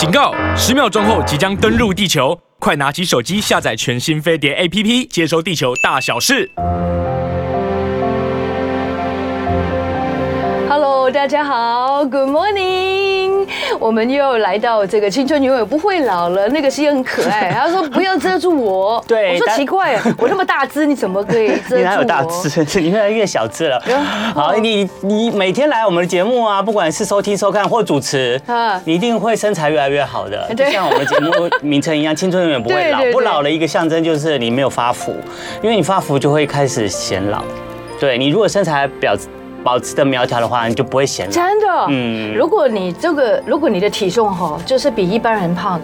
警告！十秒钟后即将登陆地球，快拿起手机下载全新飞碟 APP，接收地球大小事。Hello，大家好，Good morning。我们又来到这个青春永远不会老了。那个是很可爱，他说不要遮住我。对，我说奇怪，我那么大只，你怎么可以遮住我？你哪有大只？你越来越小只了。好，你你每天来我们的节目啊，不管是收听、收看或主持，啊你一定会身材越来越好的。就像我们节目名称一样，青春永远不会老。不老的一个象征就是你没有发福，因为你发福就会开始显老。对，你如果身材表。保持的苗条的话，你就不会显老。真的，嗯，如果你这个，如果你的体重哈，就是比一般人胖，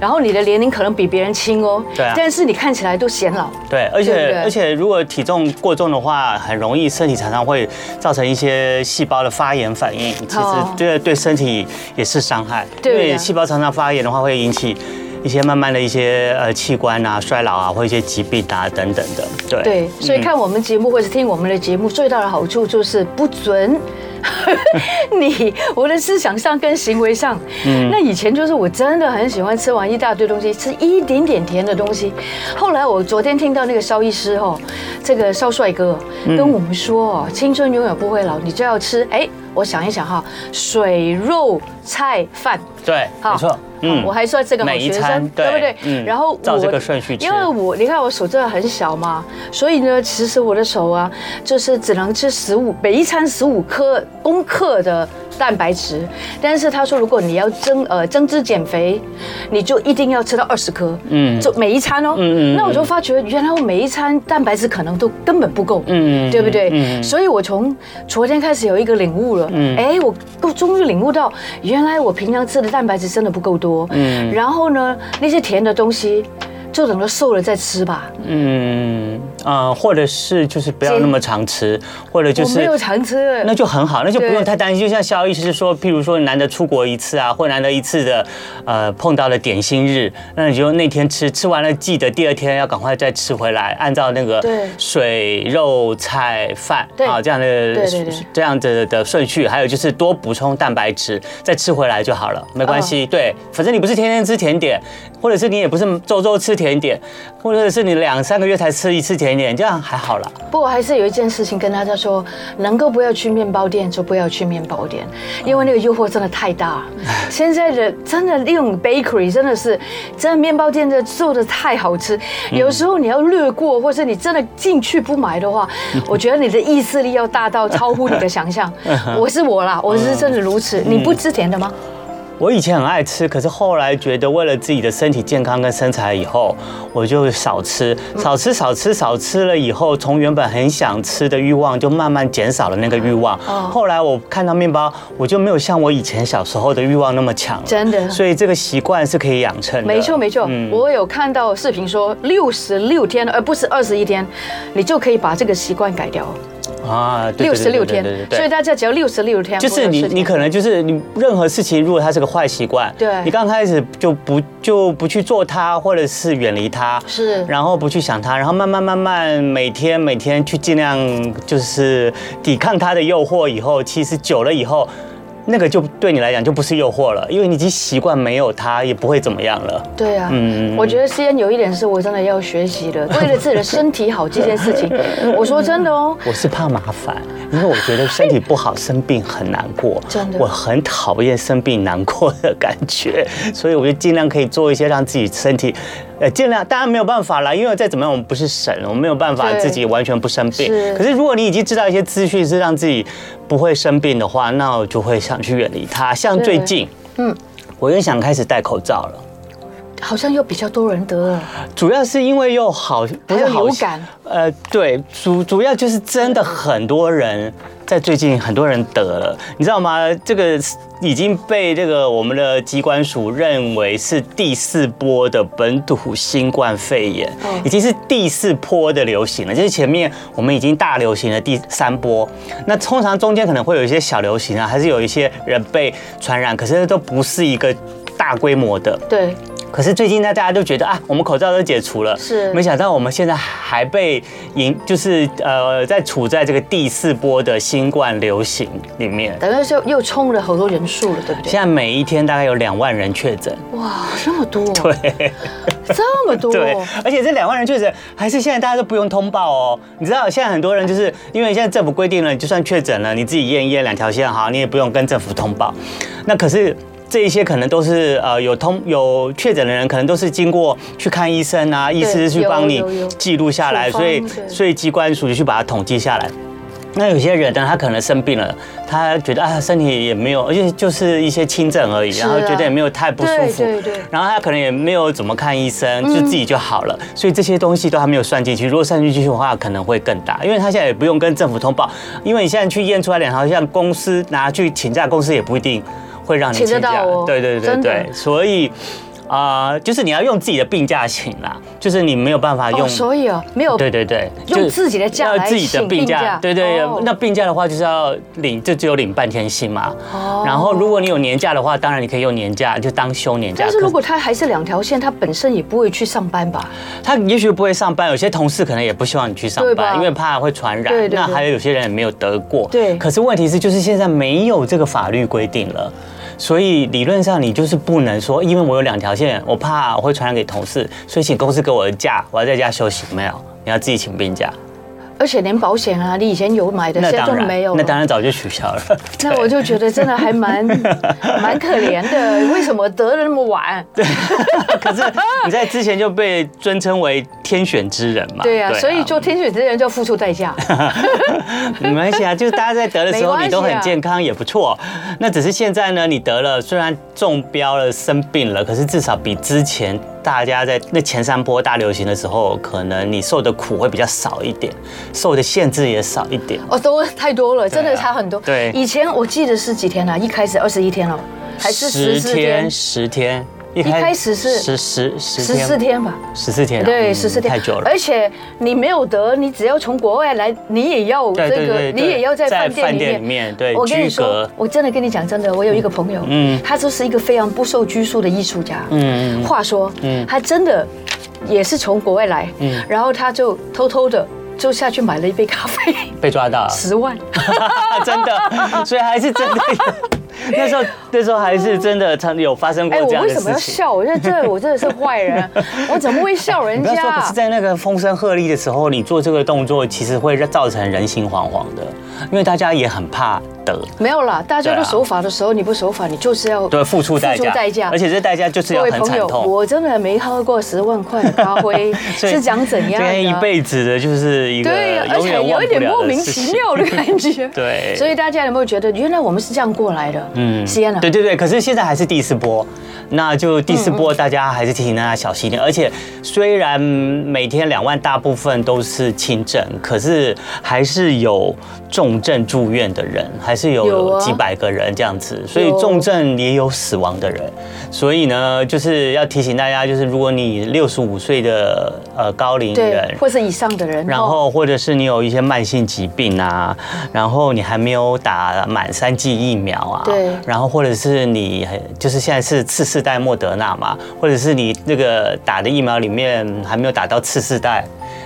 然后你的年龄可能比别人轻哦，对啊，但是你看起来都显老。对，而且而且如果体重过重的话，很容易身体常常会造成一些细胞的发炎反应，其实这个对身体也是伤害，因为细胞常常发炎的话会引起。一些慢慢的一些呃器官啊衰老啊，或一些疾病啊等等的，对。对，所以看我们节目或者听我们的节目最大的好处就是不准 你我的思想上跟行为上，嗯，那以前就是我真的很喜欢吃完一大堆东西，吃一点点甜的东西。后来我昨天听到那个肖医师哦，这个少帅哥跟我们说哦，青春永远不会老，你就要吃哎。我想一想哈，水肉菜饭，对，没错，嗯，我还算这个好学生，对不对？嗯，然后照这个顺序吃，因为我你看我手真的很小嘛，所以呢，其实我的手啊，就是只能吃十五，每一餐十五克公克的。蛋白质，但是他说，如果你要增呃增脂减肥，你就一定要吃到二十颗，嗯，就每一餐哦，嗯嗯，那我就发觉原来我每一餐蛋白质可能都根本不够，嗯，对不对？嗯，所以我从昨天开始有一个领悟了，嗯，哎，我终于领悟到，原来我平常吃的蛋白质真的不够多，嗯，然后呢，那些甜的东西。就等到瘦了再吃吧。嗯啊，或者是就是不要那么常吃，或者就是没有常吃，那就很好，那就不用太担心。就像肖医师说，譬如说难得出国一次啊，或难得一次的呃碰到了点心日，那你就那天吃，吃完了记得第二天要赶快再吃回来，按照那个水肉菜饭啊这样的这样子的顺序，还有就是多补充蛋白质，再吃回来就好了，没关系。对，反正你不是天天吃甜点，或者是你也不是周周吃。甜点，或者是你两三个月才吃一次甜点，这样还好啦。不过还是有一件事情跟大家说，能够不要去面包店就不要去面包店，因为那个诱惑真的太大。现在的真的那种 bakery 真的是，真的面包店的做的太好吃，有时候你要略过，或是你真的进去不买的话，我觉得你的意志力要大到超乎你的想象。我是我啦，我是真的如此。你不吃甜的吗？我以前很爱吃，可是后来觉得为了自己的身体健康跟身材，以后我就少吃，少吃，少吃，少吃了以后，从原本很想吃的欲望就慢慢减少了那个欲望。后来我看到面包，我就没有像我以前小时候的欲望那么强了。真的，所以这个习惯是可以养成的。没错没错，我有看到视频说六十六天，而不是二十一天，你就可以把这个习惯改掉。啊，六十六天，所以大家只要六十六天，就是你，你可能就是你任何事情，如果它是个坏习惯，对，你刚开始就不就不去做它，或者是远离它，是，然后不去想它，然后慢慢慢慢每天每天去尽量就是抵抗它的诱惑，以后其实久了以后。那个就对你来讲就不是诱惑了，因为你已经习惯没有它也不会怎么样了。对啊，嗯，我觉得吸烟有一点是我真的要学习的，为了自己的身体好这件事情，我说真的哦，我是怕麻烦，因为我觉得身体不好生病很难过，真的，我很讨厌生病难过的感觉，所以我就尽量可以做一些让自己身体。呃，尽量当然没有办法啦，因为再怎么样，我们不是神，我们没有办法自己完全不生病。是。可是如果你已经知道一些资讯是让自己不会生病的话，那我就会想去远离它。像最近，嗯，我又想开始戴口罩了。好像又比较多人得了。主要是因为又好，不是好感。呃，对，主主要就是真的很多人在最近很多人得了，你知道吗？这个。已经被这个我们的机关署认为是第四波的本土新冠肺炎，已经是第四波的流行了。就是前面我们已经大流行了第三波，那通常中间可能会有一些小流行啊，还是有一些人被传染，可是都不是一个大规模的。对。可是最近呢，大家都觉得啊，我们口罩都解除了，是没想到我们现在还被引，就是呃，在处在这个第四波的新冠流行里面，等于是又冲了好多人数了，对不对？现在每一天大概有两万人确诊，哇，这么多，对，这么多，对，而且这两万人确诊还是现在大家都不用通报哦。你知道现在很多人就是因为现在政府规定了，你就算确诊了，你自己验一验两条线哈，你也不用跟政府通报。那可是。这一些可能都是呃有通有确诊的人，可能都是经过去看医生啊，医师去帮你记录下来，所以所以机关署就去把它统计下来。那有些人呢，他可能生病了，他觉得啊身体也没有，而且就是一些轻症而已，然后觉得也没有太不舒服，然后他可能也没有怎么看医生，就自己就好了。所以这些东西都还没有算进去，如果算进去的话，可能会更大，因为他现在也不用跟政府通报，因为你现在去验出来两条像，公司拿去请假，公司也不一定。会让你请假，对对对对，所以啊，就是你要用自己的病假请啦，就是你没有办法用，所以哦，没有，对对对，用自己的假自己的病假，对对，那病假的话就是要领，就只有领半天薪嘛。哦，然后如果你有年假的话，当然你可以用年假，就当休年假。但是如果他还是两条线，他本身也不会去上班吧？他也许不会上班，有些同事可能也不希望你去上班，因为怕会传染。那还有有些人也没有得过。对。可是问题是，就是现在没有这个法律规定了。所以理论上你就是不能说，因为我有两条线，我怕我会传染给同事，所以请公司给我的假，我要在家休息。没有，你要自己请病假。而且连保险啊，你以前有买的，现在都没有。那当然早就取消了。那我就觉得真的还蛮 蛮可怜的，为什么得的那么晚？对。可是你在之前就被尊称为天选之人嘛？对呀，所以做天选之人就要付出代价。没关系啊，就是大家在得的时候你都很健康也不错。那只是现在呢，你得了虽然中标了生病了，可是至少比之前。大家在那前三波大流行的时候，可能你受的苦会比较少一点，受的限制也少一点。哦，都太多了，真的差很多。对，以前我记得是几天啊？一开始二十一天了，还是十天？十天。一开始是十十十十四天吧，十四天，对，十四天。太久了。而且你没有得，你只要从国外来，你也要这个，你也要在饭店里面。对，我跟你说，我真的跟你讲真的，我有一个朋友，嗯，他就是一个非常不受拘束的艺术家，嗯，话说，嗯，他真的也是从国外来，嗯，然后他就偷偷的就下去买了一杯咖啡，被抓到十万，真的，所以还是真的。那时候，那时候还是真的，常有发生过这样的事情。哎，我为什么要笑？我觉得这我真的是坏人，我怎么会笑人家？可是在那个风声鹤唳的时候，你做这个动作，其实会造成人心惶惶的，因为大家也很怕得。没有啦，大家都守法的时候，你不守法，你就是要对付出代价，而且这代价就是要很惨痛。我真的没喝过十万块的咖啡，是讲怎样？这一辈子的就是一个对，而且有一点莫名其妙的感觉。对，所以大家有没有觉得，原来我们是这样过来的？嗯，是啊，对对对，可是现在还是第四波，那就第四波，大家还是提醒大家小心一点。而且虽然每天两万大部分都是轻症，可是还是有重症住院的人，还是有几百个人这样子，所以重症也有死亡的人。所以呢，就是要提醒大家，就是如果你六十五岁的呃高龄人，或是以上的人，然后或者是你有一些慢性疾病啊，然后你还没有打满三剂疫苗啊。对，然后或者是你就是现在是次世代莫德纳嘛，或者是你那个打的疫苗里面还没有打到次世代，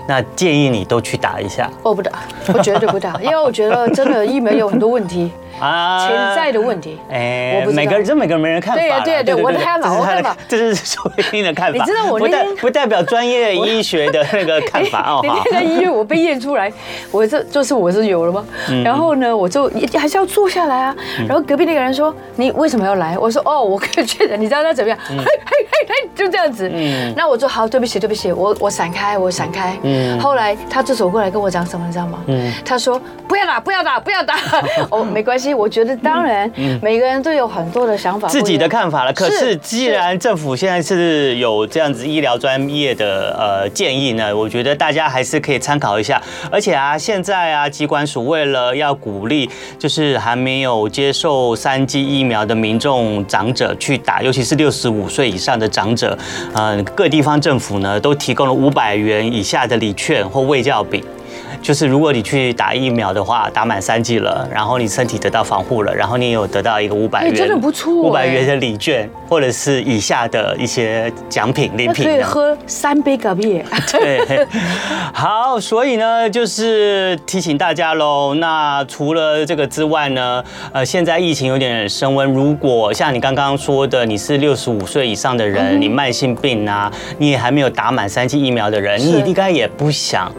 那建议你都去打一下。我不打，我绝对不打，因为我觉得真的疫苗有很多问题。啊，潜在的问题，哎，每个人这每个人没人看法，对呀，对呀，对，我的看法，我看法，这是属于你的看法，你知道我不代不代表专业医学的那个看法 哦。那天在医院我被验出来，我这就是我是有了吗？然后呢，我就还是要坐下来啊。然后隔壁那个人说：“你为什么要来？”我说：“哦，我可以确诊。”你知道他怎么样？嘿嘿嘿嘿，就这样子。嗯，那我说好，对不起，对不起，我我闪开，我闪开。嗯，后来他就走过来跟我讲什么，你知道吗？嗯，他说：“不要打，不要打，不要打。”哦，没关系。我觉得当然，每个人都有很多的想法，自己的看法了。可是既然政府现在是有这样子医疗专业的呃建议呢，我觉得大家还是可以参考一下。而且啊，现在啊，机关署为了要鼓励，就是还没有接受三剂疫苗的民众长者去打，尤其是六十五岁以上的长者，嗯，各地方政府呢都提供了五百元以下的礼券或卫教饼。就是如果你去打疫苗的话，打满三剂了，然后你身体得到防护了，然后你有得到一个五百元，真的不错，五百元的礼券，或者是以下的一些奖品礼品，可以喝三杯咖啡。对，好，所以呢，就是提醒大家喽。那除了这个之外呢，呃，现在疫情有点升温，如果像你刚刚说的，你是六十五岁以上的人，嗯、你慢性病啊，你也还没有打满三剂疫苗的人，你应该也不想。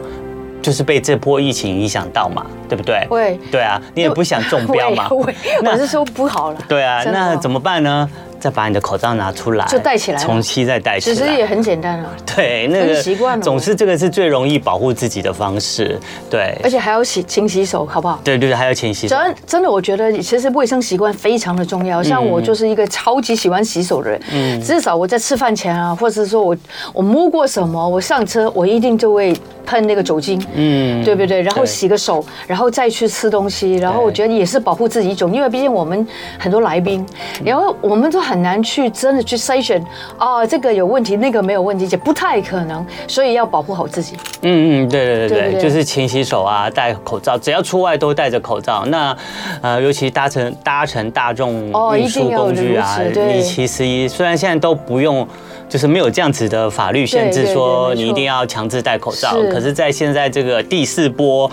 就是被这波疫情影响到嘛，对不对？会。对啊，你也不想中标嘛。会。我是说不好了。对啊，那怎么办呢？再把你的口罩拿出来，就戴起来，重新再戴起来。其实也很简单啊。对，那个习惯了。总是这个是最容易保护自己的方式。对，而且还要洗勤洗手，好不好？对对对，还要勤洗手。真真的，我觉得其实卫生习惯非常的重要。像我就是一个超级喜欢洗手的人。嗯。至少我在吃饭前啊，或者是说我我摸过什么，我上车我一定就会喷那个酒精。嗯。对不对？然后洗个手，然后再去吃东西。然后我觉得也是保护自己一种，因为毕竟我们很多来宾，然后我们都很难去。真的去筛选啊，这个有问题，那个没有问题，也不太可能，所以要保护好自己。嗯嗯，对对对对，对对就是勤洗手啊，戴口罩，只要出外都戴着口罩。那呃，尤其搭乘搭乘大众运输工具啊，哦、你其实虽然现在都不用，就是没有这样子的法律限制说你一定要强制戴口罩，可是，在现在这个第四波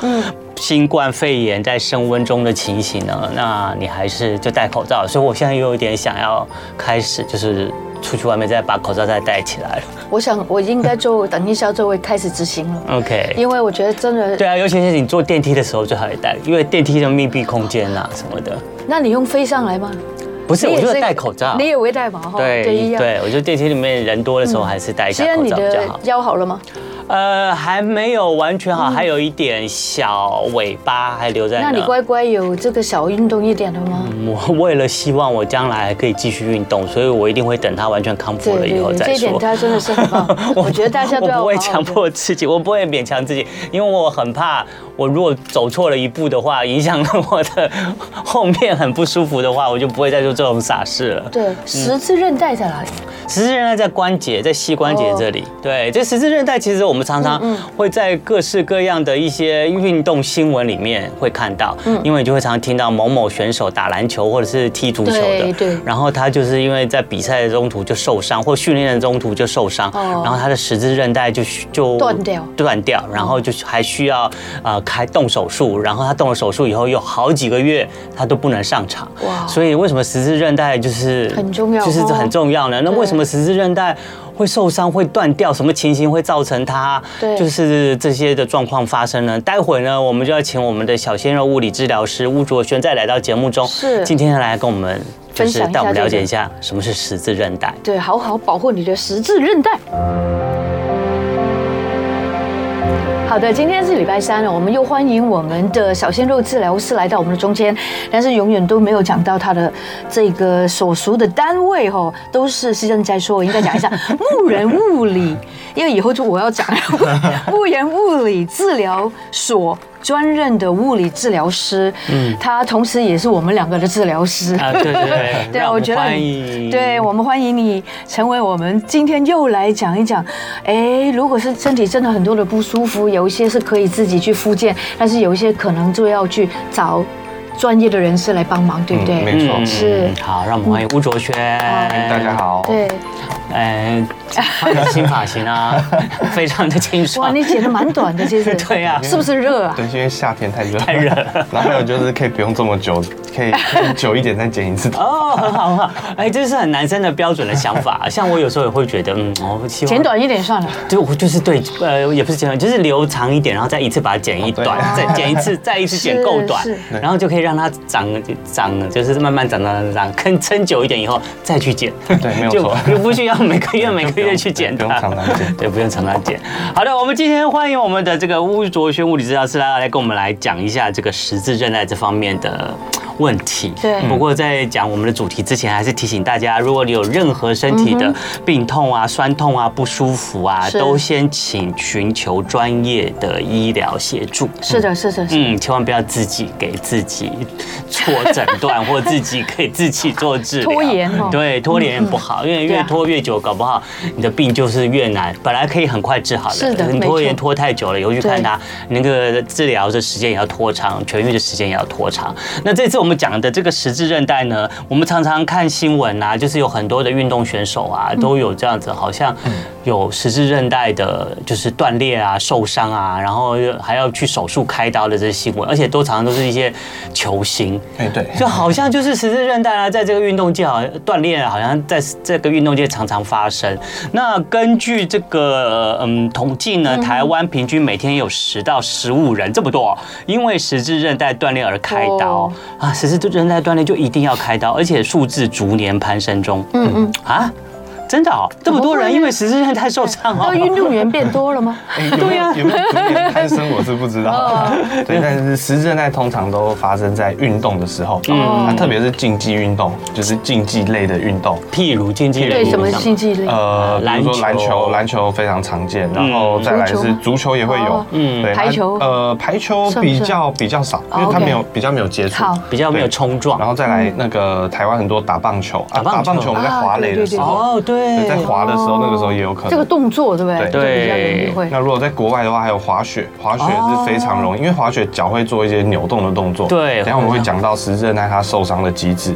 新冠肺炎在升温中的情形呢，那你还是就戴口罩。所以我现在又有点想要开始就是。是出去外面再把口罩再戴起来了。我想我应该就等一下就会开始执行了。OK，因为我觉得真的对啊，尤其是你坐电梯的时候最好也戴，因为电梯的密闭空间啊什么的。那你用飞上来吗？不是，我就是戴口罩。你也会戴吗？对对，我觉得电梯里面人多的时候还是戴一下口罩比较好。腰好了吗？呃，还没有完全好，还有一点小尾巴还留在那。那你乖乖有这个小运动一点的吗？我 为了希望我将来还可以继续运动，所以我一定会等他完全康复了以后再说。这一点他真的是很棒，我觉得大家都要。我不会强迫自己，我不会勉强自己，因为我很怕，我如果走错了一步的话，影响了我的后面很不舒服的话，我就不会再做这种傻事了。对，十字韧带在哪里？十字韧带在关节，在膝关节这里。对，这十字韧带其实我。们常常会在各式各样的一些运动新闻里面会看到，因为你就会常常听到某某选手打篮球或者是踢足球的，对，然后他就是因为在比赛的中途就受伤，或训练的中途就受伤，然后他的十字韧带就就断掉，断掉，然后就还需要呃开动手术，然后他动了手术以后有好几个月他都不能上场，哇，所以为什么十字韧带就是很重要，就是很重要呢？那为什么十字韧带会受伤会断掉？什么情形会造成它？就是这些的状况发生呢？待会呢，我们就要请我们的小鲜肉物理治疗师巫卓轩再来到节目中，是。今天来跟我们就是带我们了解一下什么是十字韧带，对，好好保护你的十字韧带。好的，今天是礼拜三了，我们又欢迎我们的小鲜肉治疗师来到我们的中间，但是永远都没有讲到他的这个所属的单位哈，都是西正在说，我应该讲一下 牧人物理，因为以后就我要讲 牧人物理治疗所。专任的物理治疗师，嗯，他同时也是我们两个的治疗师。啊，对对对，对，我觉得，欢迎，对，我们欢迎你成为我们今天又来讲一讲。哎，如果是身体真的很多的不舒服，有一些是可以自己去复健，但是有一些可能就要去找专业的人士来帮忙，对不对？没错，是。好，让我们欢迎吴卓轩。大家好。对。哎，换个新发型啊，非常的清爽。哇，你剪的蛮短的，其实。对呀。是不是热啊？对，因为夏天太热。太热。然后还有就是可以不用这么久，可以久一点再剪一次。哦，很好很好。哎，这是很男生的标准的想法。像我有时候也会觉得，嗯，我希望剪短一点算了。就我就是对，呃，也不是剪短，就是留长一点，然后再一次把它剪一短，再剪一次，再一次剪够短，然后就可以让它长长，就是慢慢长长长，长撑久一点以后再去剪。对，没有错。就不需要每个月。每个月去剪，不用常常剪，对，不用常常剪。好的，我们今天欢迎我们的这个巫卓轩物理治疗师来来跟我们来讲一下这个十字韧带这方面的问题。对不过在讲我们的主题之前，还是提醒大家，如果你有任何身体的病痛啊、酸痛啊、不舒服啊，都先请寻求专业的医疗协助。是的，是的，是的。嗯，千万不要自己给自己错诊断，或自己给自己做治疗。拖延哦对，拖延不好，因为越拖越久，搞不好你的病就是越难。本来可以很快治好的，是的你拖延拖太久了，以后去看他，那个治疗的时间也要拖长，痊愈的时间也要拖长。那这次我们讲的这个十字韧带呢，我们常常看新闻啊，就是有很多的运动选手啊，都有这样子，好像有十字韧带的，就是断裂啊、受伤啊，然后还要去手术开刀的这些新闻，而且都常常都是一些球星。哎，对，就好像就是十字韧带啊，在这个运动界好像断裂啊，好像在这个运动界常常发生。那根据这个呃嗯统计呢，台湾平均每天有十到十五人这么多，因为十字韧带断裂而开刀哦啊，十字韧带断裂就一定要开刀，而且数字逐年攀升中。嗯嗯啊。真的哦，这么多人因为十字韧带受伤那哦。运动员变多了吗？哎有没有有没有攀升，我是不知道。对，但是十字韧带通常都发生在运动的时候，嗯，它特别是竞技运动，就是竞技类的运动。譬如竞技对，类什么竞技类？呃，比如说篮篮球球，篮球非常常见，然后再来是足球？也会有。哦，嗯。对，排球？呃，排球比较比较少，因为它没有比较没有接触。好，比较没有冲撞。然。后再来那个台湾很多打棒球啊，打棒球。打棒球我们在滑垒的时候，哦，对对，在滑的时候那个时候也有可能这个。动作对不对？对。那如果在国外的话，还有滑雪，滑雪是非常容易，因为滑雪脚会做一些扭动的动作。对等一下我们会讲到十字韧带它受伤的机制。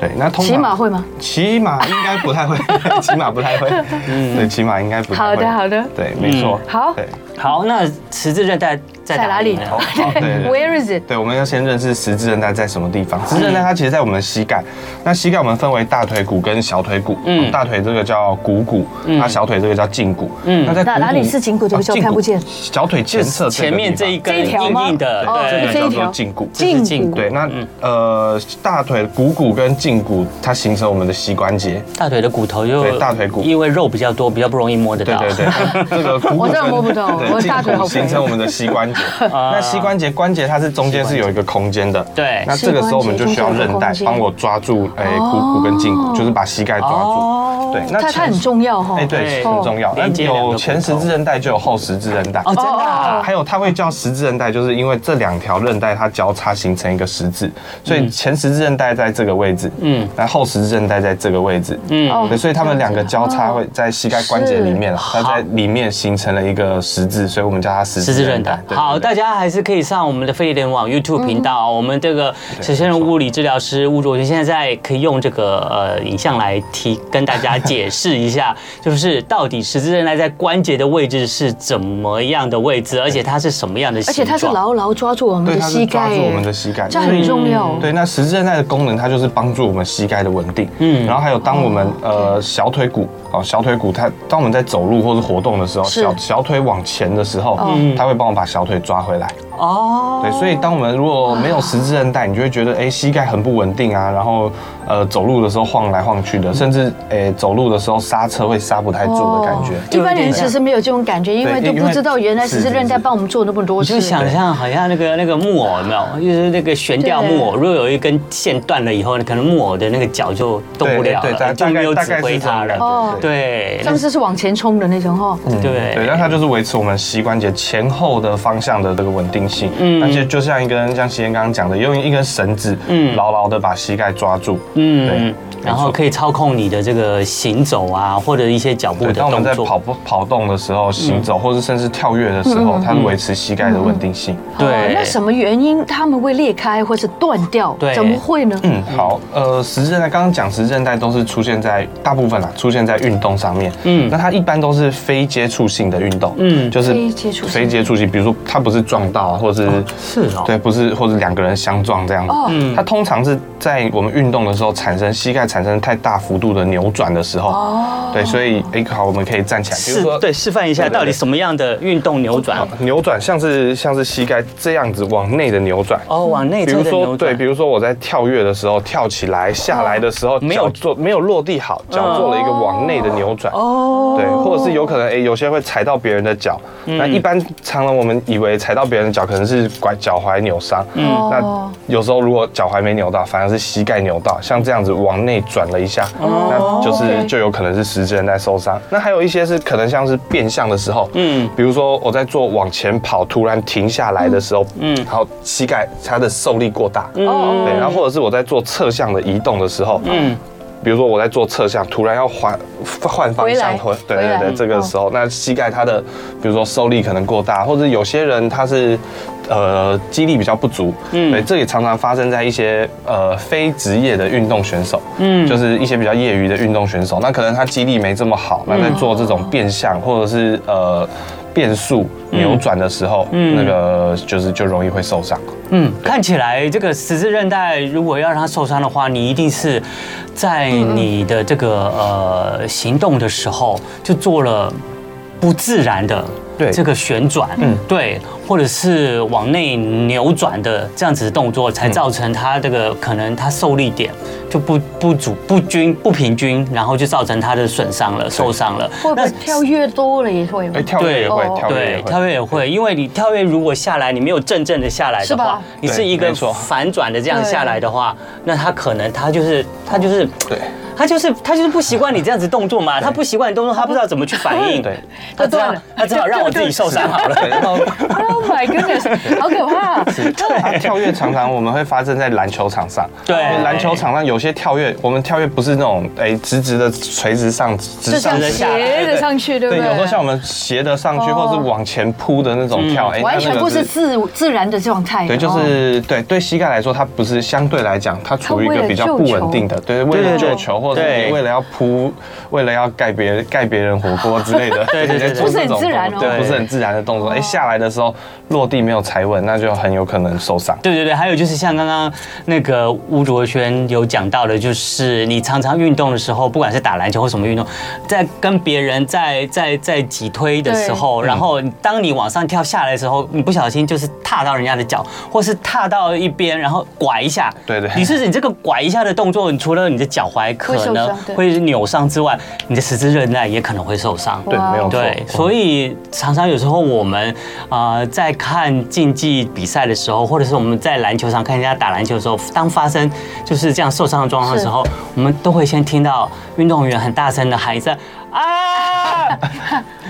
对，那通常骑马会吗？骑马应该不太会，骑马不太会。对，骑马应该不太会。好的，好的。对，没错。好对，好，那十字韧带在哪里呢？好，对。Where is it？对，我们要先认识十字韧带在什么地方。十字韧带它其实在我们的膝盖，那膝盖我们分为大腿骨跟小腿骨。嗯，大腿这个叫股骨，那小腿这个叫胫骨。嗯，那在哪哪里是胫骨对不起哦我看不见。小腿前侧前面这一根这一条吗硬硬的，这个叫这一条做胫骨。这是胫骨对，那呃大腿股骨跟胫骨它形成我们的膝关节。大腿的骨头就对大腿骨因为肉比较多，比较不容易摸得到。对对对，这个骨 我真的摸不到胫骨形成我们的膝关节。那膝关节关节它是中间是有一个空间的。对那这个时候我们就需要韧带帮我抓住哎股骨跟胫骨，就是把膝盖抓住。对，那它它很重要哈。哎对，很重要。那有前十字韧带就有后十字韧带。哦，真的啊。还有它会叫十字韧带，就是因为这两条韧带它交叉形成一个十字，所以前十字韧带在这个位置，嗯，然后后十字韧带在这个位置，嗯，对，所以它们两个交叉会在膝盖关节里面了，它在里面形成了一个十字，所以我们叫它十字韧带。好，大家还是可以上我们的飞碟联网 YouTube 频道，我们这个陈先生物理治疗师吴卓轩现在可以用这个呃影像来提跟大家解释一下，就是到底十字韧带在关节的位置是怎么样的位置，而且它是什么样的形状？而且它是牢牢抓住我们，的膝盖抓，住我们的膝盖，这很重要。对，那十字韧带的功能，它就是帮助我们膝盖的稳定。嗯，然后还有当我们呃小腿骨哦，小腿骨它当我们在走路或是活动的时候，小小腿往前的时候，他会帮我把小腿抓回来。哦，对，所以当我们如果没有十字韧带，你就会觉得哎膝盖很不稳定啊，然后呃走路的时候晃来晃去的，甚至哎走路的时候刹车会刹不太住的感觉。一般人其实没有这种感觉，因为都不知道原来十字韧带帮我们做那么多事。就想象好像那个那个木偶有没有？就是那个悬吊木偶，如果有一根线断了以后，可能木偶的那个脚就动不了了，就没有指挥它了。哦，对，上次是往前冲的那种哈。对对，那它就是维持我们膝关节前后的方向的这个稳定性。嗯，而且就像一根像希刚刚讲的，用一根绳子，嗯，牢牢的把膝盖抓住。嗯，对。然后可以操控你的这个行走啊，或者一些脚步的动作。当我们在跑步跑动的时候，行走，或者甚至跳跃的时候，它是维持膝盖的稳定性。对。那什么原因它们会裂开或是断掉？对。怎么会呢？嗯，好，呃，十字韧带刚刚讲，十字韧带都是出现在大部分啊，出现在运动上面。嗯。那它一般都是非接触性的运动。嗯。就是非接触非接触性，比如说它不是撞到啊，或者是是哦，对，不是，或者两个人相撞这样子。哦。它通常是在我们运动的时候产生膝盖产生太大幅度的扭转的时候，哦，对，所以哎，好，我们可以站起来，比如说，对，示范一下到底什么样的运动扭转？扭转像是像是膝盖这样子往内的扭转，哦，往内的扭转。比如说，对，比如说我在跳跃的时候跳起来，下来的时候没有做没有落地好，脚做了一个往内的扭转，哦，对，或者是有可能哎，有些会踩到别人的脚，那一般常常我们以为踩到别人的脚可能是拐脚踝扭伤。嗯，那有时候如果脚踝没扭到，反而是膝盖扭到，像这样子往内转了一下，那就是就有可能是十字韧带受伤。那还有一些是可能像是变向的时候，嗯，比如说我在做往前跑，突然停下来的时候，嗯，然后膝盖它的受力过大，嗯，对，然后或者是我在做侧向的移动的时候，嗯。比如说我在做侧向，突然要换换方向，回对对对，这个时候，那膝盖它的，比如说受力可能过大，或者有些人他是呃肌力比较不足，嗯，对，这也常常发生在一些呃非职业的运动选手，嗯，就是一些比较业余的运动选手，那可能他肌力没这么好，那在做这种变向或者是呃。变速扭转的时候，嗯，那个就是就容易会受伤。嗯，看起来这个十字韧带如果要让它受伤的话，你一定是在你的这个呃行动的时候就做了不自然的。对。这个旋转，嗯，对，或者是往内扭转的这样子的动作，才造成它这个可能它受力点就不不足不均不平均，然后就造成它的损伤了，受伤了。会不会跳跃多了也会？哎，跳跃也会，对，跳跃也会，因为你跳跃如果下来，你没有正正的下来的话，你是一个反转的这样下来的话，那它可能它就是它就是对。他就是他就是不习惯你这样子动作嘛，他不习惯你动作，他不知道怎么去反应。对，他知道他只好让我自己受伤好了。然后，Oh my goodness，好可怕！对，他跳跃常常我们会发生在篮球场上。对，篮球场上有些跳跃，我们跳跃不是那种哎直直的垂直上，直上的下，斜的上去，对不对？对，有时候像我们斜的上去，或者是往前扑的那种跳，哎，完全不是自自然的状态。对，就是对对膝盖来说，它不是相对来讲，它处于一个比较不稳定的，对，为了救球或者为了要。扑，为了要盖别盖别人火锅之类的，对对对，不是很自然哦，对，不是很自然的动作。哎，下来的时候落地没有踩稳，那就很有可能受伤。对对对，还有就是像刚刚那个吴卓轩有讲到的，就是你常常运动的时候，不管是打篮球或什么运动，在跟别人在在在挤推的时候，然后当你往上跳下来的时候，你不小心就是踏到人家的脚，或是踏到一边，然后拐一下。对对，你是你这个拐一下的动作，你除了你的脚踝可能会扭伤之外，你的十字韧带也可能会受伤。对，没有错。对，所以常常有时候我们啊、呃、在看竞技比赛的时候，或者是我们在篮球场看人家打篮球的时候，当发生就是这样受伤的状况的时候，我们都会先听到运动员很大声的喊一声啊。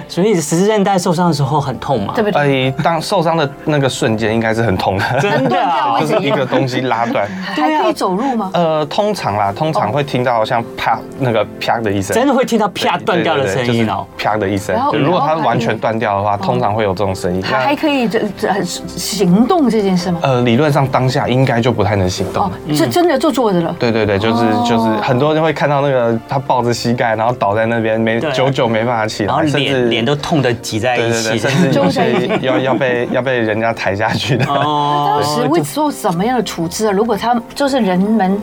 所以十字韧带受伤的时候很痛嘛？对不对？当受伤的那个瞬间应该是很痛的，真的啊，就是一个东西拉断。还可以走路吗？呃，通常啦，通常会听到像啪那个啪的一声，真的会听到啪断掉的声音哦，啪的一声。如果它完全断掉的话，通常会有这种声音。它还可以这这行动这件事吗？呃，理论上当下应该就不太能行动。哦，是真的就坐着了。对对对，就是就是很多人会看到那个他抱着膝盖，然后倒在那边，没久久没办法起来，甚至脸脸都痛得挤在一起，甚至 有些要要被要被人家抬下去的。哦，当时会做什么样的处置啊？如果他就是人们。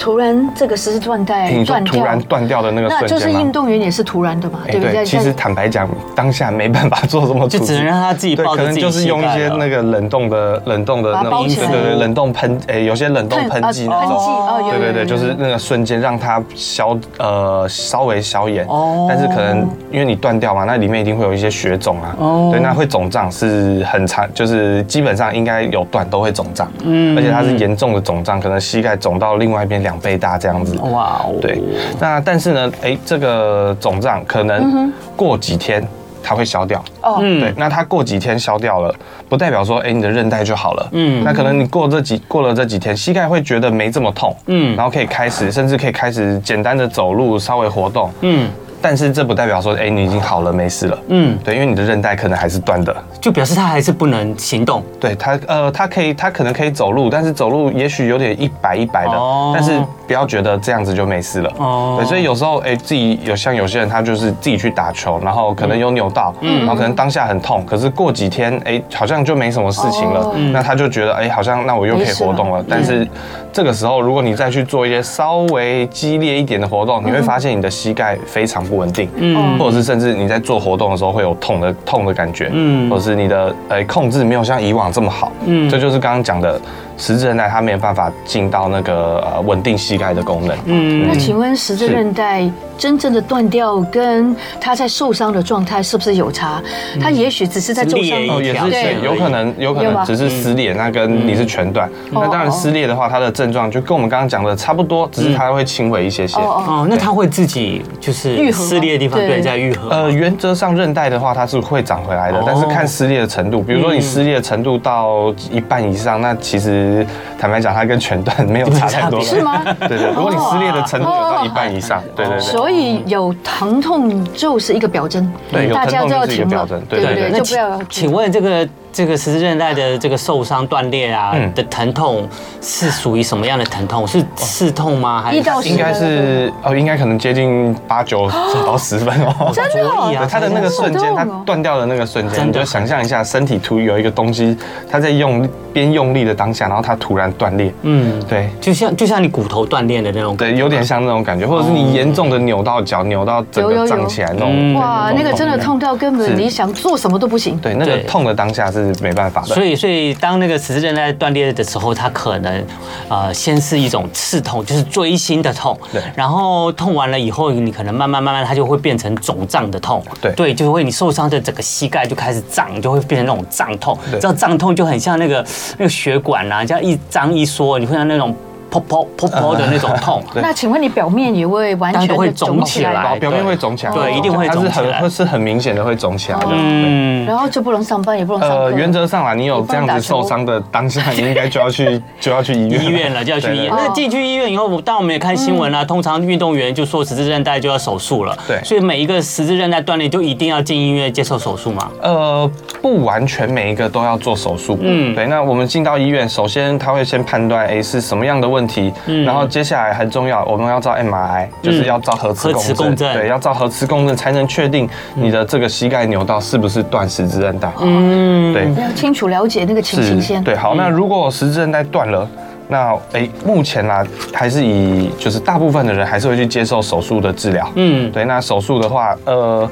突然，这个十字韧带断掉，突然断掉的那个瞬间，那就是运动员也是突然的嘛，对不对？其实坦白讲，当下没办法做什么，就只能让他自己抱着自己，可能就是用一些那个冷冻的、冷冻的那种，对对对，冷冻喷，哎，有些冷冻喷剂那种，对对对，就是那个瞬间让它消，呃，稍微消炎。哦。但是可能因为你断掉嘛，那里面一定会有一些血肿啊。哦。对，那会肿胀是很长，就是基本上应该有断都会肿胀。嗯。而且它是严重的肿胀，可能膝盖肿到另外一边两。两倍大这样子，哇哦，对，那但是呢，哎，这个肿胀可能过几天它会消掉，哦，对，那它过几天消掉了，不代表说，哎，你的韧带就好了，嗯，那可能你过这几过了这几天，膝盖会觉得没这么痛，嗯，然后可以开始，甚至可以开始简单的走路，稍微活动，嗯。但是这不代表说，哎，你已经好了，没事了。嗯，对，因为你的韧带可能还是断的，就表示他还是不能行动。对，他，呃，他可以，他可能可以走路，但是走路也许有点一摆一摆的。哦。但是不要觉得这样子就没事了。哦。对，所以有时候，哎，自己有像有些人，他就是自己去打球，然后可能有扭到，嗯，然后可能当下很痛，可是过几天，哎，好像就没什么事情了。嗯。那他就觉得，哎，好像那我又可以活动了。但是这个时候，如果你再去做一些稍微激烈一点的活动，你会发现你的膝盖非常不稳定，嗯，或者是甚至你在做活动的时候会有痛的痛的感觉，嗯，或者是你的呃控制没有像以往这么好，嗯，这就是刚刚讲的十字韧带它没有办法进到那个呃稳定膝盖的功能，嗯，那请问十字韧带真正的断掉跟他在受伤的状态是不是有差？他也许只是在受伤哦，也是对，有可能有可能只是撕裂，那跟你是全断。那当然撕裂的话，它的症状就跟我们刚刚讲的差不多，只是它会轻微一些些。哦，那它会自己就是愈合撕裂的地方对在愈合。呃，原则上韧带的话，它是会长回来的，但是看撕裂的程度。比如说你撕裂的程度到一半以上，那其实坦白讲，它跟全断没有差太多。是吗？对对，如果你撕裂的程度有到一半以上，对对对。所以有疼痛就是一个表征，对，大家都要停了，对对对，就不要。请问这个。这个十字韧带的这个受伤断裂啊的疼痛是属于什么样的疼痛？是刺痛吗？还是应该是哦，应该可能接近八九到十分哦。真的，它的那个瞬间，它断掉的那个瞬间，你就想象一下，身体突有一个东西，它在用边用力的当下，然后它突然断裂。嗯，对，就像就像你骨头断裂的那种，对，有点像那种感觉，或者是你严重的扭到脚，扭到整个胀起来那种。哇，那个真的痛到根本你想做什么都不行。对，那个痛的当下是。是没办法的，所以所以当那个十字韧带断裂的时候，它可能呃先是一种刺痛，就是锥心的痛，对，然后痛完了以后，你可能慢慢慢慢它就会变成肿胀的痛，对。对，就会你受伤的整个膝盖就开始胀，就会变成那种胀痛，这胀痛就很像那个那个血管啊，这样一张一缩，你会像那种。噗噗噗噗的那种痛，那请问你表面也会完全会肿起来？表面会肿起来，对，一定会肿起来，它是很是很明显的会肿起来的。嗯，然后就不能上班，也不能上原则上啊，你有这样子受伤的当下，你应该就要去 就要去医院医院了，就要去医院。那进去医院以后，当我们也看新闻啊，通常运动员就说十字韧带就要手术了。对，所以每一个十字韧带断裂就一定要进医院接受手术吗？呃，不完全每一个都要做手术。嗯，对。那我们进到医院，首先他会先判断，哎，是什么样的问题？嗯，然后。接下来很重要，我们要照 MRI，就是要照核磁共振，对，要照核磁共振才能确定你的这个膝盖扭到是不是断十字韧带。嗯，对，要清楚了解那个情形先。对，好，那如果十字韧带断了，那哎，目前呢还是以就是大部分的人还是会去接受手术的治疗。嗯，对，那手术的话，呃，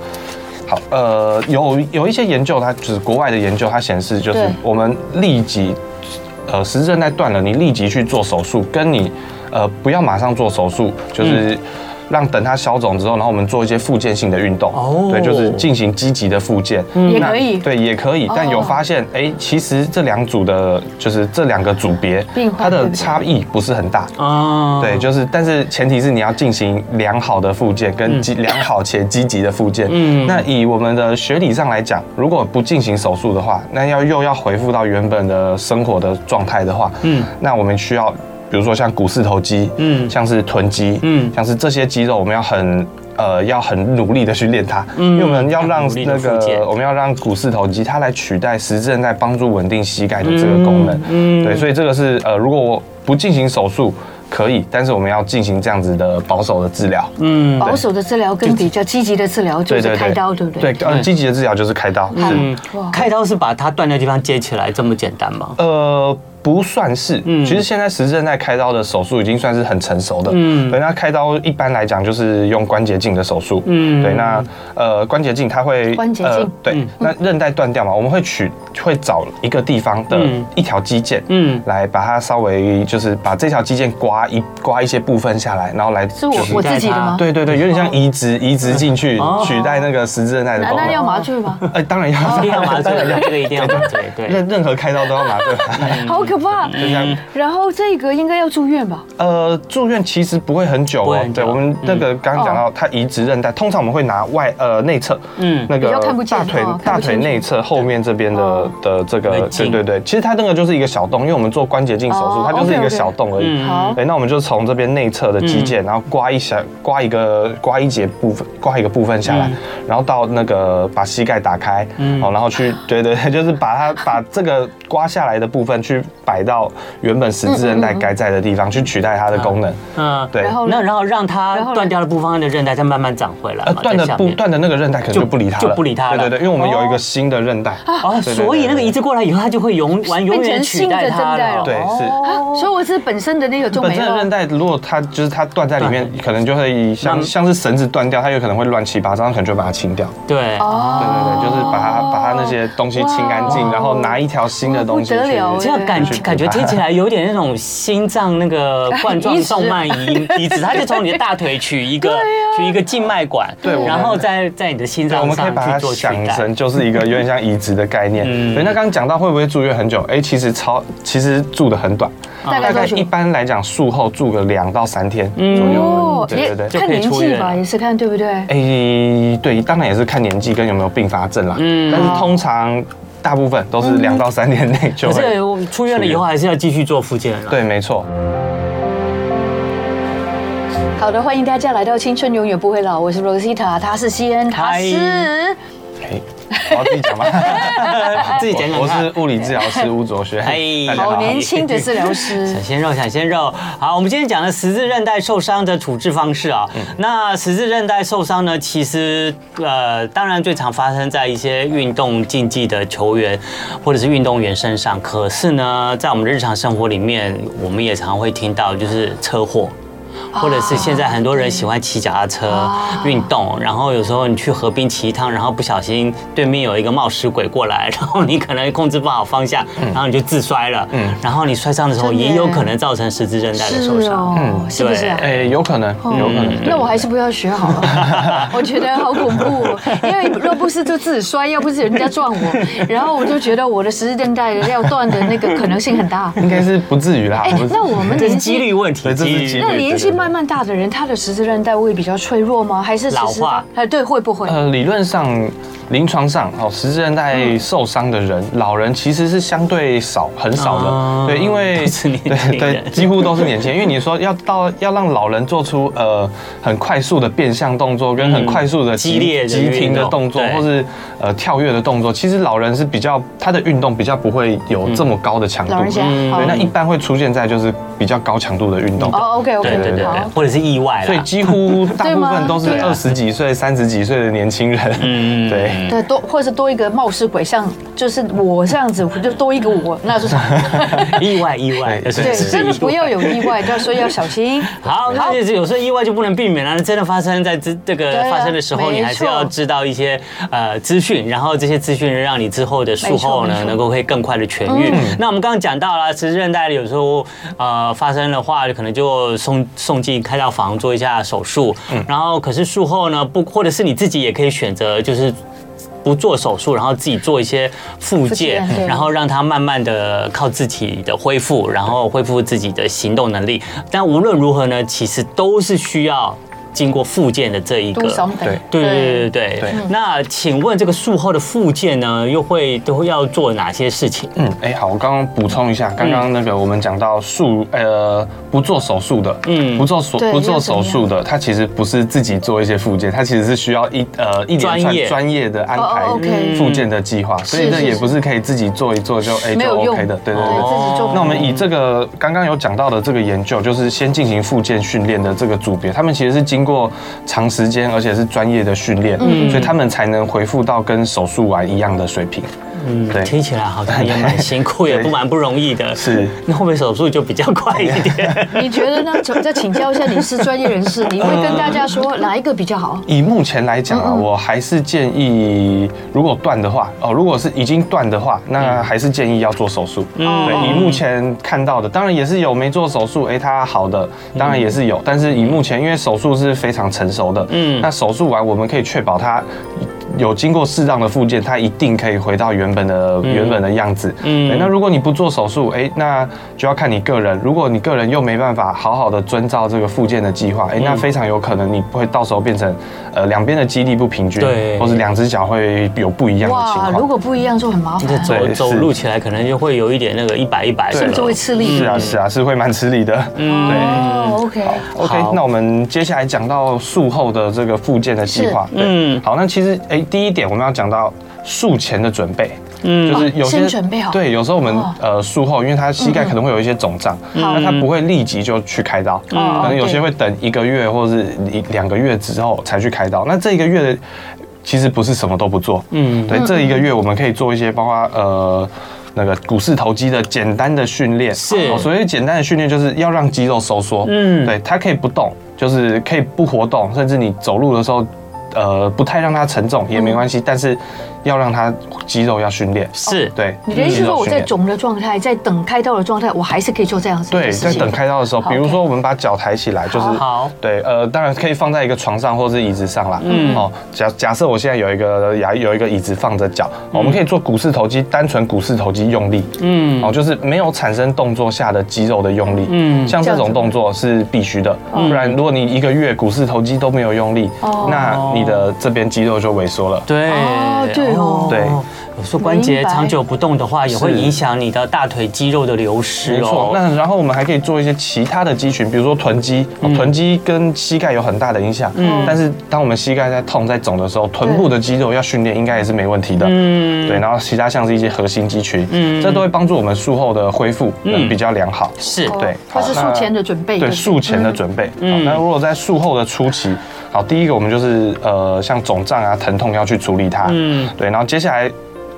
好，呃，有有一些研究，它就是国外的研究，它显示就是我们立即，呃，十字韧带断了，你立即去做手术，跟你。呃，不要马上做手术，就是让等它消肿之后，然后我们做一些复健性的运动。哦，对，就是进行积极的复健，也可以。对，也可以。但有发现，哎，其实这两组的，就是这两个组别，它的差异不是很大。哦，对，就是，但是前提是你要进行良好的复健，跟积良好且积极的复健。嗯，那以我们的学理上来讲，如果不进行手术的话，那要又要恢复到原本的生活的状态的话，嗯，那我们需要。比如说像股四头肌，嗯，像是臀肌，嗯，像是这些肌肉，我们要很呃要很努力的去练它，嗯，因为我们要让那个我们要让股四头肌它来取代十字韧带帮助稳定膝盖的这个功能，嗯，对，所以这个是呃如果我不进行手术可以，但是我们要进行这样子的保守的治疗，嗯，保守的治疗跟比较积极的治疗就是开刀，对不对？对，呃，积极的治疗就是开刀，嗯，开刀是把它断的地方接起来这么简单吗？呃。不算是，嗯，其实现在十字韧带开刀的手术已经算是很成熟的，嗯，对，那开刀一般来讲就是用关节镜的手术，嗯，对，那呃关节镜它会关节镜，对，那韧带断掉嘛，我们会取会找一个地方的一条肌腱，嗯，来把它稍微就是把这条肌腱刮一刮一些部分下来，然后来是我我自己的吗？对对对，有点像移植移植进去取代那个十字韧带的功能。那要麻醉吗？哎，当然要，一定要麻醉，这个一定要麻醉，对，任任何开刀都要麻醉。好可怕！然后这个应该要住院吧？呃，住院其实不会很久哦。对，我们那个刚刚讲到，它移植韧带，通常我们会拿外呃内侧，嗯，那个大腿大腿内侧后面这边的的这个，对对对，其实它那个就是一个小洞，因为我们做关节镜手术，它就是一个小洞而已。好，哎，那我们就从这边内侧的肌腱，然后刮一下，刮一个刮一节部分，刮一个部分下来，然后到那个把膝盖打开，哦，然后去，对对，就是把它把这个刮下来的部分去摆到原本十字韧带该在的地方，去取代它的功能。嗯，对。那然后让它断掉的部分的韧带再慢慢长回来。断的不断的那个韧带可能就不理它了，就不理它了。对对对，因为我们有一个新的韧带。哦，所以那个移植过来以后，它就会永完永远取代它了。对，是。所以我是本身的那个就没了。本身的韧带如果它就是它断在里面，可能就会像像是绳子断掉，它有可能会乱七八糟，可能就把它清掉。对。哦。对对对，就是把它把它那些东西清干净，然后拿一条新的东西去。这样感觉感觉听起来有点那种心脏那个 冠状动脉移移植，它就从你的大腿取一个 取一个静脉管，对，然后在在你的心脏上，我们可以把它想成就是一个有点像移植的概念。所以那刚刚讲到会不会住院很久？哎，其实超其实住的很短，大概一般来讲术后住个两到三天左右。对对对，看年纪吧，也是看对不对？哎，对，当然也是看年纪跟有没有并发症啦。嗯，但是通常。大部分都是两到三年内就会。是我出院了以后还是要继续做复健。对，没错。好的，欢迎大家来到青春永远不会老，我是 Rosita，他是西恩，他是。我要自己讲吧？自己讲讲。我是物理治疗师吴卓轩。嘿，好年轻的治疗师。小鲜肉，小鲜肉。好，我们今天讲的十字韧带受伤的处置方式啊。那十字韧带受伤呢，其实呃，当然最常发生在一些运动竞技的球员或者是运动员身上。可是呢，在我们日常生活里面，我们也常会听到就是车祸。或者是现在很多人喜欢骑脚踏车运动，然后有时候你去河边骑一趟，然后不小心对面有一个冒失鬼过来，然后你可能控制不好方向，然后你就自摔了。嗯，然后你摔伤的时候也有可能造成十字韧带的受伤。嗯，是不是？哎，有可能，有可能。那我还是不要学好了，我觉得好恐怖。因为若不是就自己摔，要不是人家撞我，然后我就觉得我的十字韧带要断的那个可能性很大。应该是不至于啦。哎，那我们这是几率问题，那年纪慢慢大的人，他的十字韧带会比较脆弱吗？还是老化？哎，对，会不会？呃，理论上。临床上哦，十字韧带受伤的人，老人其实是相对少，很少的。对，因为对对，几乎都是年轻人。因为你说要到要让老人做出呃很快速的变向动作，跟很快速的激烈急停的动作，或是呃跳跃的动作，其实老人是比较他的运动比较不会有这么高的强度。对，那一般会出现在就是比较高强度的运动。哦，OK OK，对对对，或者是意外。所以几乎大部分都是二十几岁、三十几岁的年轻人。嗯，对。对，多或者是多一个冒失鬼，像就是我这样子，就多一个我，那就是 意外意外。对，真的不要有意外，就要说要小心。好，那就是有时候意外就不能避免了。真的发生在这这个发生的时候，你还是要知道一些呃资讯，然后这些资讯让你之后的术后呢，能够会更快的痊愈。那我们刚刚讲到了，其实韧带有时候呃发生的话，可能就送送送进开到房做一下手术。然后可是术后呢，不或者是你自己也可以选择就是。不做手术，然后自己做一些复健，然后让他慢慢的靠自己的恢复，然后恢复自己的行动能力。但无论如何呢，其实都是需要。经过复健的这一个，对。对对对对。对。那请问这个术后的复健呢，又会都会要做哪些事情？嗯，哎，好，我刚刚补充一下，刚刚那个我们讲到术，呃，不做手术的，嗯，不做手不做手术的，他其实不是自己做一些复健，他其实是需要一呃一连串专业。的安排复健的计划，所以这也不是可以自己做一做就哎就 OK 的，对对对。那我们以这个刚刚有讲到的这个研究，就是先进行复健训练的这个组别，他们其实是经。经过长时间，而且是专业的训练，嗯，所以他们才能恢复到跟手术完一样的水平。嗯，对，听起来好像也蛮辛苦，也不蛮不容易的。是，那会不会手术就比较快一点。你觉得呢？再请教一下，你是专业人士，你会跟大家说哪一个比较好？以目前来讲啊，我还是建议，如果断的话，哦，如果是已经断的话，那还是建议要做手术。嗯，对，以目前看到的，当然也是有没做手术，哎，他好的，当然也是有，但是以目前，因为手术是非常成熟的，嗯，那手术完我们可以确保他。有经过适当的复健，它一定可以回到原本的原本的样子。嗯，那如果你不做手术，哎，那就要看你个人。如果你个人又没办法好好的遵照这个复健的计划，哎，那非常有可能你会到时候变成呃两边的肌力不平均，对，或者两只脚会有不一样的情况。哇，如果不一样就很麻烦。走走路起来可能就会有一点那个一摆一摆的，甚至会吃力。是啊是啊，是会蛮吃力的。嗯，对，OK OK。那我们接下来讲到术后的这个复健的计划。嗯，好，那其实哎。第一点，我们要讲到术前的准备，嗯，就是有些准备好，对，有时候我们呃术后，因为他膝盖可能会有一些肿胀，那他不会立即就去开刀，可能有些会等一个月或者是一两个月之后才去开刀。那这一个月的其实不是什么都不做，嗯，对，这一个月我们可以做一些包括呃那个股四头肌的简单的训练，是，所以简单的训练就是要让肌肉收缩，嗯，对，它可以不动，就是可以不活动，甚至你走路的时候。呃不太让它沉重也没关系，但是要让它肌肉要训练。是对。你的意思是说我在肿的状态，在等开刀的状态，我还是可以做这样子？对，在等开刀的时候，比如说我们把脚抬起来，就是好。对，呃，当然可以放在一个床上或者是椅子上啦。嗯。哦，假假设我现在有一个牙有一个椅子放着脚，我们可以做股四头肌，单纯股四头肌用力。嗯。哦，就是没有产生动作下的肌肉的用力。嗯。像这种动作是必须的，不然如果你一个月股四头肌都没有用力，那你的这边肌肉就萎缩了。对。对哦。对。有时候关节长久不动的话，也会影响你的大腿肌肉的流失哦。没错。那然后我们还可以做一些其他的肌群，比如说臀肌。臀肌跟膝盖有很大的影响。嗯。但是当我们膝盖在痛在肿的时候，臀部的肌肉要训练应该也是没问题的。嗯。对。然后其他像是一些核心肌群，嗯，这都会帮助我们术后的恢复能比较良好。是。对。它是术前的准备。对，术前的准备。嗯。那如果在术后的初期，好，第一个我们就是呃，像肿胀啊、疼痛要去处理它。嗯。对。然后接下来。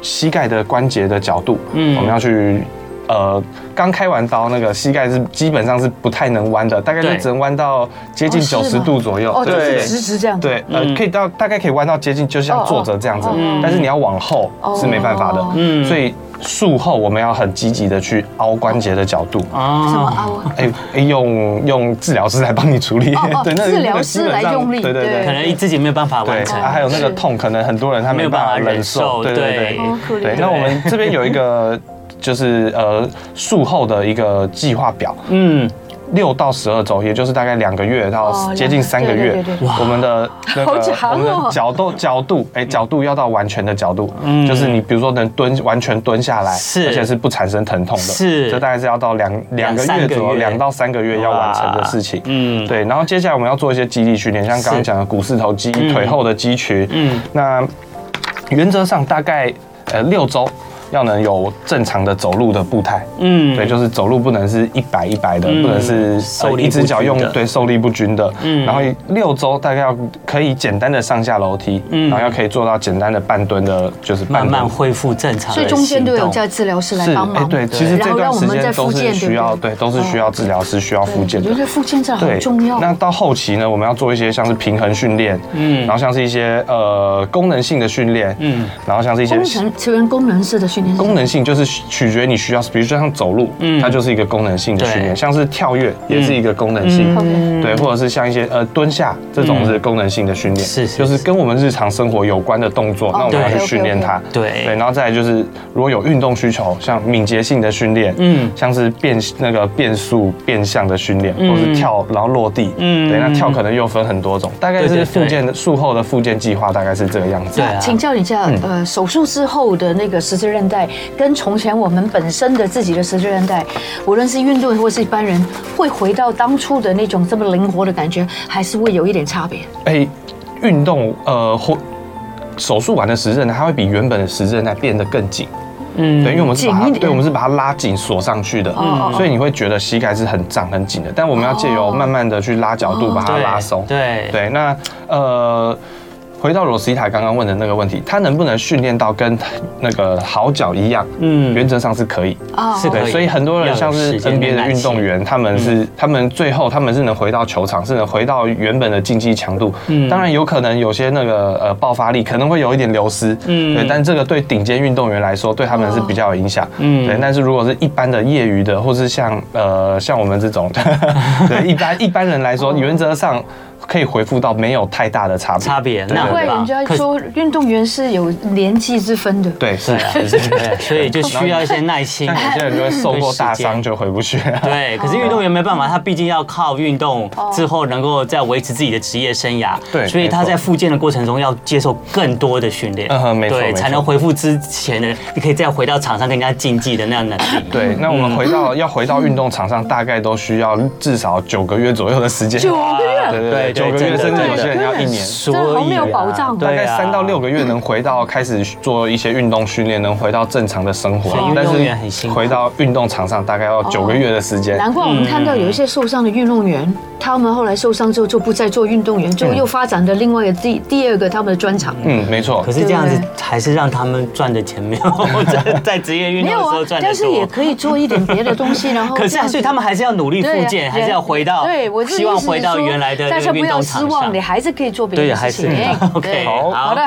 膝盖的关节的角度，嗯，我们要去，呃，刚开完刀，那个膝盖是基本上是不太能弯的，大概就只能弯到接近九十度左右，哦，就是直直这样，对，呃，可以到大概可以弯到接近，就像坐着这样子，但是你要往后是没办法的，嗯，所以。术后我们要很积极的去凹关节的角度。啊，什么凹啊？哎哎，用用治疗师来帮你处理，对，那治疗师来用力，对对对，可能自己没有办法完成。还有那个痛，可能很多人他没有办法忍受，对对对，对。那我们这边有一个就是呃术后的一个计划表，嗯。六到十二周，也就是大概两个月到接近三个月，我们的那个我们的角度角度，哎，角度要到完全的角度，嗯，就是你比如说能蹲完全蹲下来，是，而且是不产生疼痛的，是，这大概是要到两两个月左右，两到三个月要完成的事情，嗯，对。然后接下来我们要做一些肌力训练，像刚刚讲的股四头肌、腿后的肌群，嗯，那原则上大概呃六周。要能有正常的走路的步态，嗯，对，就是走路不能是一摆一摆的，不能是受力一只脚用对受力不均的，嗯，然后六周大概要可以简单的上下楼梯，嗯，然后要可以做到简单的半蹲的，就是慢慢恢复正常。所以中间都有叫治疗师来帮忙，对，其实这段时间都是需要，对，都是需要治疗师需要复健的。我觉得复健这很重要。那到后期呢，我们要做一些像是平衡训练，嗯，然后像是一些呃功能性的训练，嗯，然后像是一些功能，成为功能式的训练，功能性就是。是取决于你需要，比如说像走路，嗯，它就是一个功能性的训练，像是跳跃也是一个功能性，对，或者是像一些呃蹲下这种是功能性的训练，是，就是跟我们日常生活有关的动作，那我们要去训练它，对对，然后再来就是如果有运动需求，像敏捷性的训练，嗯，像是变那个变速变向的训练，或是跳然后落地，嗯，对，那跳可能又分很多种，大概是复健的术后的复健计划大概是这个样子。对，请教你一下，呃，手术之后的那个十字韧带跟从从前我们本身的自己的十字韧带，无论是运动或是一般人，会回到当初的那种这么灵活的感觉，还是会有一点差别？哎，运动呃或手术完的十字韧带，它会比原本的十字韧带变得更紧。嗯，对，因为我们是把它，对，我们是把它拉紧锁上去的，嗯，所以你会觉得膝盖是很胀很紧的。但我们要借由慢慢的去拉角度，把它拉松。对对，那呃。回到罗斯塔刚刚问的那个问题，他能不能训练到跟那个好脚一样？嗯，原则上是可以啊，是的。所以很多人像是 NBA 的运动员，他们是他们最后他们是能回到球场，是能回到原本的竞技强度。嗯，当然有可能有些那个呃爆发力可能会有一点流失。嗯，对，但这个对顶尖运动员来说，对他们是比较有影响。嗯，对。但是如果是一般的业余的，或是像呃像我们这种，对一般一般人来说，原则上。可以回复到没有太大的差别，差别。难怪人家说运动员是有年纪之分的。对，是，所以就需要一些耐心。有些人就会受过大伤就回不去。对，可是运动员没办法，他毕竟要靠运动之后能够再维持自己的职业生涯。对，所以他在复健的过程中要接受更多的训练。嗯，没错，才能恢复之前的，你可以再回到场上跟人家竞技的那样能力。对，那我们回到要回到运动场上，大概都需要至少九个月左右的时间。九个月，对对对。九个月，甚至有些人要一年，所以没有保障。大概三到六个月能回到开始做一些运动训练，能回到正常的生活。但是回到运动场上，大概要九个月的时间。难怪我们看到有一些受伤的运动员，他们后来受伤之后就不再做运动员，就又发展的另外一个第第二个他们的专长。嗯，没错。可是这样子还是让他们赚的钱没有在在职业运动的时候赚。但是也可以做一点别的东西，然后。可是所以他们还是要努力复健，还是要回到。对，我希望回到原来的运不要失望，你还是可以做别的事情。对，还是 OK。好好的。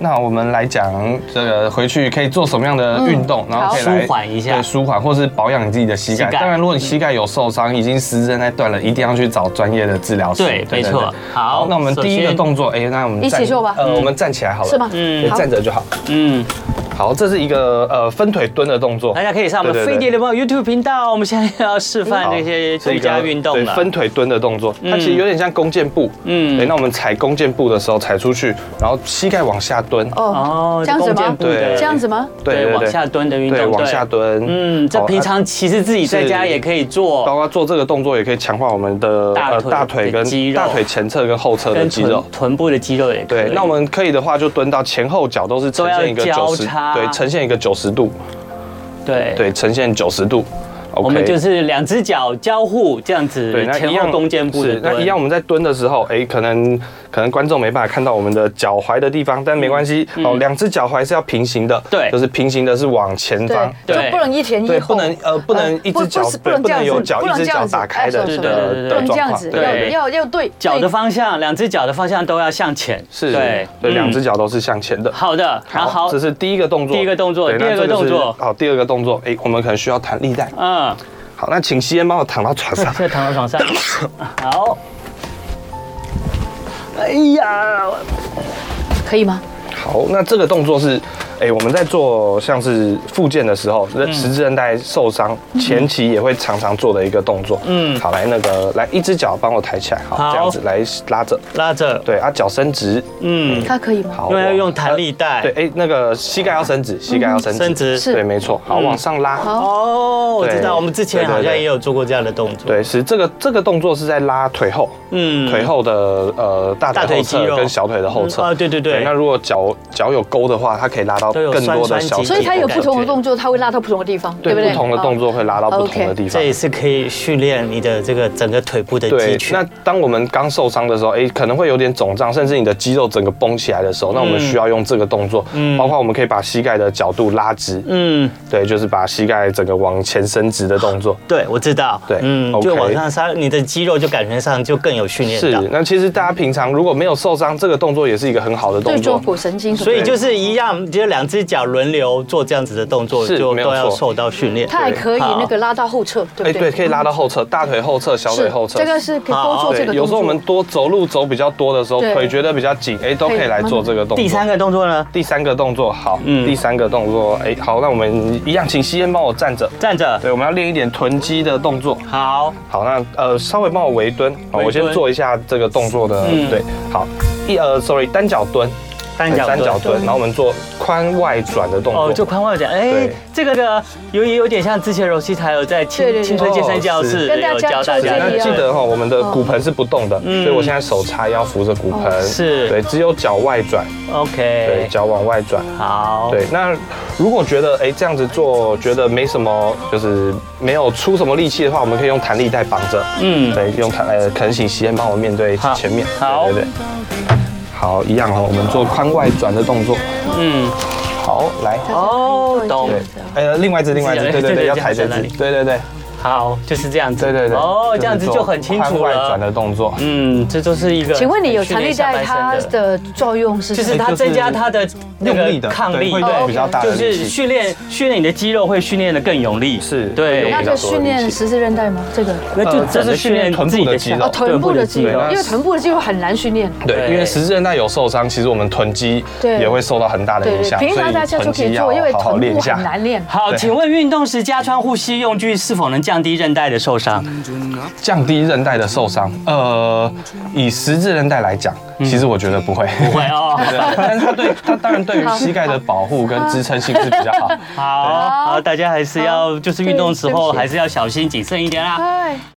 那我们来讲这个回去可以做什么样的运动，然后可以来舒缓一下，对，舒缓或是保养你自己的膝盖。当然，如果你膝盖有受伤，已经十字韧带断了，一定要去找专业的治疗师。对，没错。好，那我们第一个动作，哎，那我们一起做吧。呃，我们站起来好了。是吗？嗯，站着就好。嗯。好，这是一个呃分腿蹲的动作，大家可以上我们飞碟联播 YouTube 频道。我们现在要示范这些瑜伽运动了。分腿蹲的动作，它其实有点像弓箭步。嗯，对，那我们踩弓箭步的时候踩出去，然后膝盖往下蹲。哦，这样子吗？对，这样子吗？对，往下蹲的运动。对，往下蹲。嗯，这平常其实自己在家也可以做，包括做这个动作也可以强化我们的大腿跟肌肉大腿前侧跟后侧的肌肉，臀部的肌肉也可以。对，那我们可以的话就蹲到前后脚都是呈现一个九十，对，呈现一个九。十度，对对，呈现九十度。我们就是两只脚交互这样子，对，那一样弓箭步的。那一样我们在蹲的时候，哎，可能。可能观众没办法看到我们的脚踝的地方，但没关系哦。两只脚踝是要平行的，对，就是平行的是往前方，对，不能一前一后，对，不能呃不能一只脚不能有脚一只脚打开的对对对，不能这样子，要要对。脚的方向，两只脚的方向都要向前，是，对，对，两只脚都是向前的。好的，好，这是第一个动作，第一个动作，第二个动作，好，第二个动作，哎，我们可能需要弹力带，嗯，好，那请吸烟帮我躺到床上，现在躺到床上，好。哎呀，可以吗？好，那这个动作是。哎，我们在做像是复健的时候，十字韧带受伤前期也会常常做的一个动作。嗯，好，来那个来一只脚帮我抬起来，好，这样子来拉着，拉着，对啊，脚伸直，嗯，它可以吗？好，因为要用弹力带，对，哎，那个膝盖要伸直，膝盖要伸直，伸直，是，对，没错，好，往上拉，哦，我知道，我们之前好像也有做过这样的动作，对，是这个这个动作是在拉腿后，嗯，腿后的呃大腿后侧跟小腿的后侧，啊，对对。对，那如果脚脚有勾的话，它可以拉到。更多的小，所以它有不同的动作，它会拉到不同的地方，对不对？不同的动作会拉到不同的地方，这也是可以训练你的这个整个腿部的肌群。那当我们刚受伤的时候，哎，可能会有点肿胀，甚至你的肌肉整个绷起来的时候，那我们需要用这个动作，包括我们可以把膝盖的角度拉直，嗯，对，就是把膝盖整个往前伸直的动作。对，我知道，对，嗯，就往上拉，你的肌肉就感觉上就更有训练。是，那其实大家平常如果没有受伤，这个动作也是一个很好的动作，对坐骨神经。所以就是一样，就两只脚轮流做这样子的动作，就都要受到训练。它还可以那个拉到后侧，对不对？对，可以拉到后侧，大腿后侧、小腿后侧。这个是可以多做这个动作。有时候我们多走路走比较多的时候，腿觉得比较紧，哎，都可以来做这个动作。第三个动作呢？第三个动作好，嗯，第三个动作，哎，好，那我们一样，请吸烟帮我站着，站着。对，我们要练一点臀肌的动作。好，好，那呃，稍微帮我围蹲，好，我先做一下这个动作的，对，好，一呃，sorry，单脚蹲。单脚蹲，然后我们做髋外转的动作。哦，就髋外转，哎，这个的有也有点像之前柔西台有在青青春健身教室有教大家。那记得哈，我们的骨盆是不动的，所以我现在手叉腰扶着骨盆，是对，只有脚外转。OK，对，脚往外转。好，对，那如果觉得哎这样子做觉得没什么，就是没有出什么力气的话，我们可以用弹力带绑着。嗯，对，用弹呃，可能请吸烟帮我面对前面。好，对对。好，一样哈，我们做髋外转的动作。嗯，好，来。哦，懂。对，呃，另外一只，另外一只，对对对，要抬在这只。对对对。好，就是这样子。对对对。哦，这样子就很清楚了。外转的动作。嗯，这就是一个。请问你有弹力带它的作用是？就是它增加它的用力的抗力，对比较大。就是训练训练你的肌肉，会训练的更有力。是。对。那就训练十字韧带吗？这个？那就这是训练臀部的肌肉。哦，臀部的肌肉，因为臀部的肌肉很难训练。对，因为十字韧带有受伤，其实我们臀肌也会受到很大的影响。平常大家就可以做，因为臀部很难练。好，请问运动时加穿护膝用具是否能降低韧带的受伤？降低韧带的受伤，呃，以十字韧带来讲，其实我觉得不会，不会哦。但是它对它当然对于膝盖的保护跟支撑性是比较好。好，好，大家还是要就是运动时候还是要小心谨慎一点啦。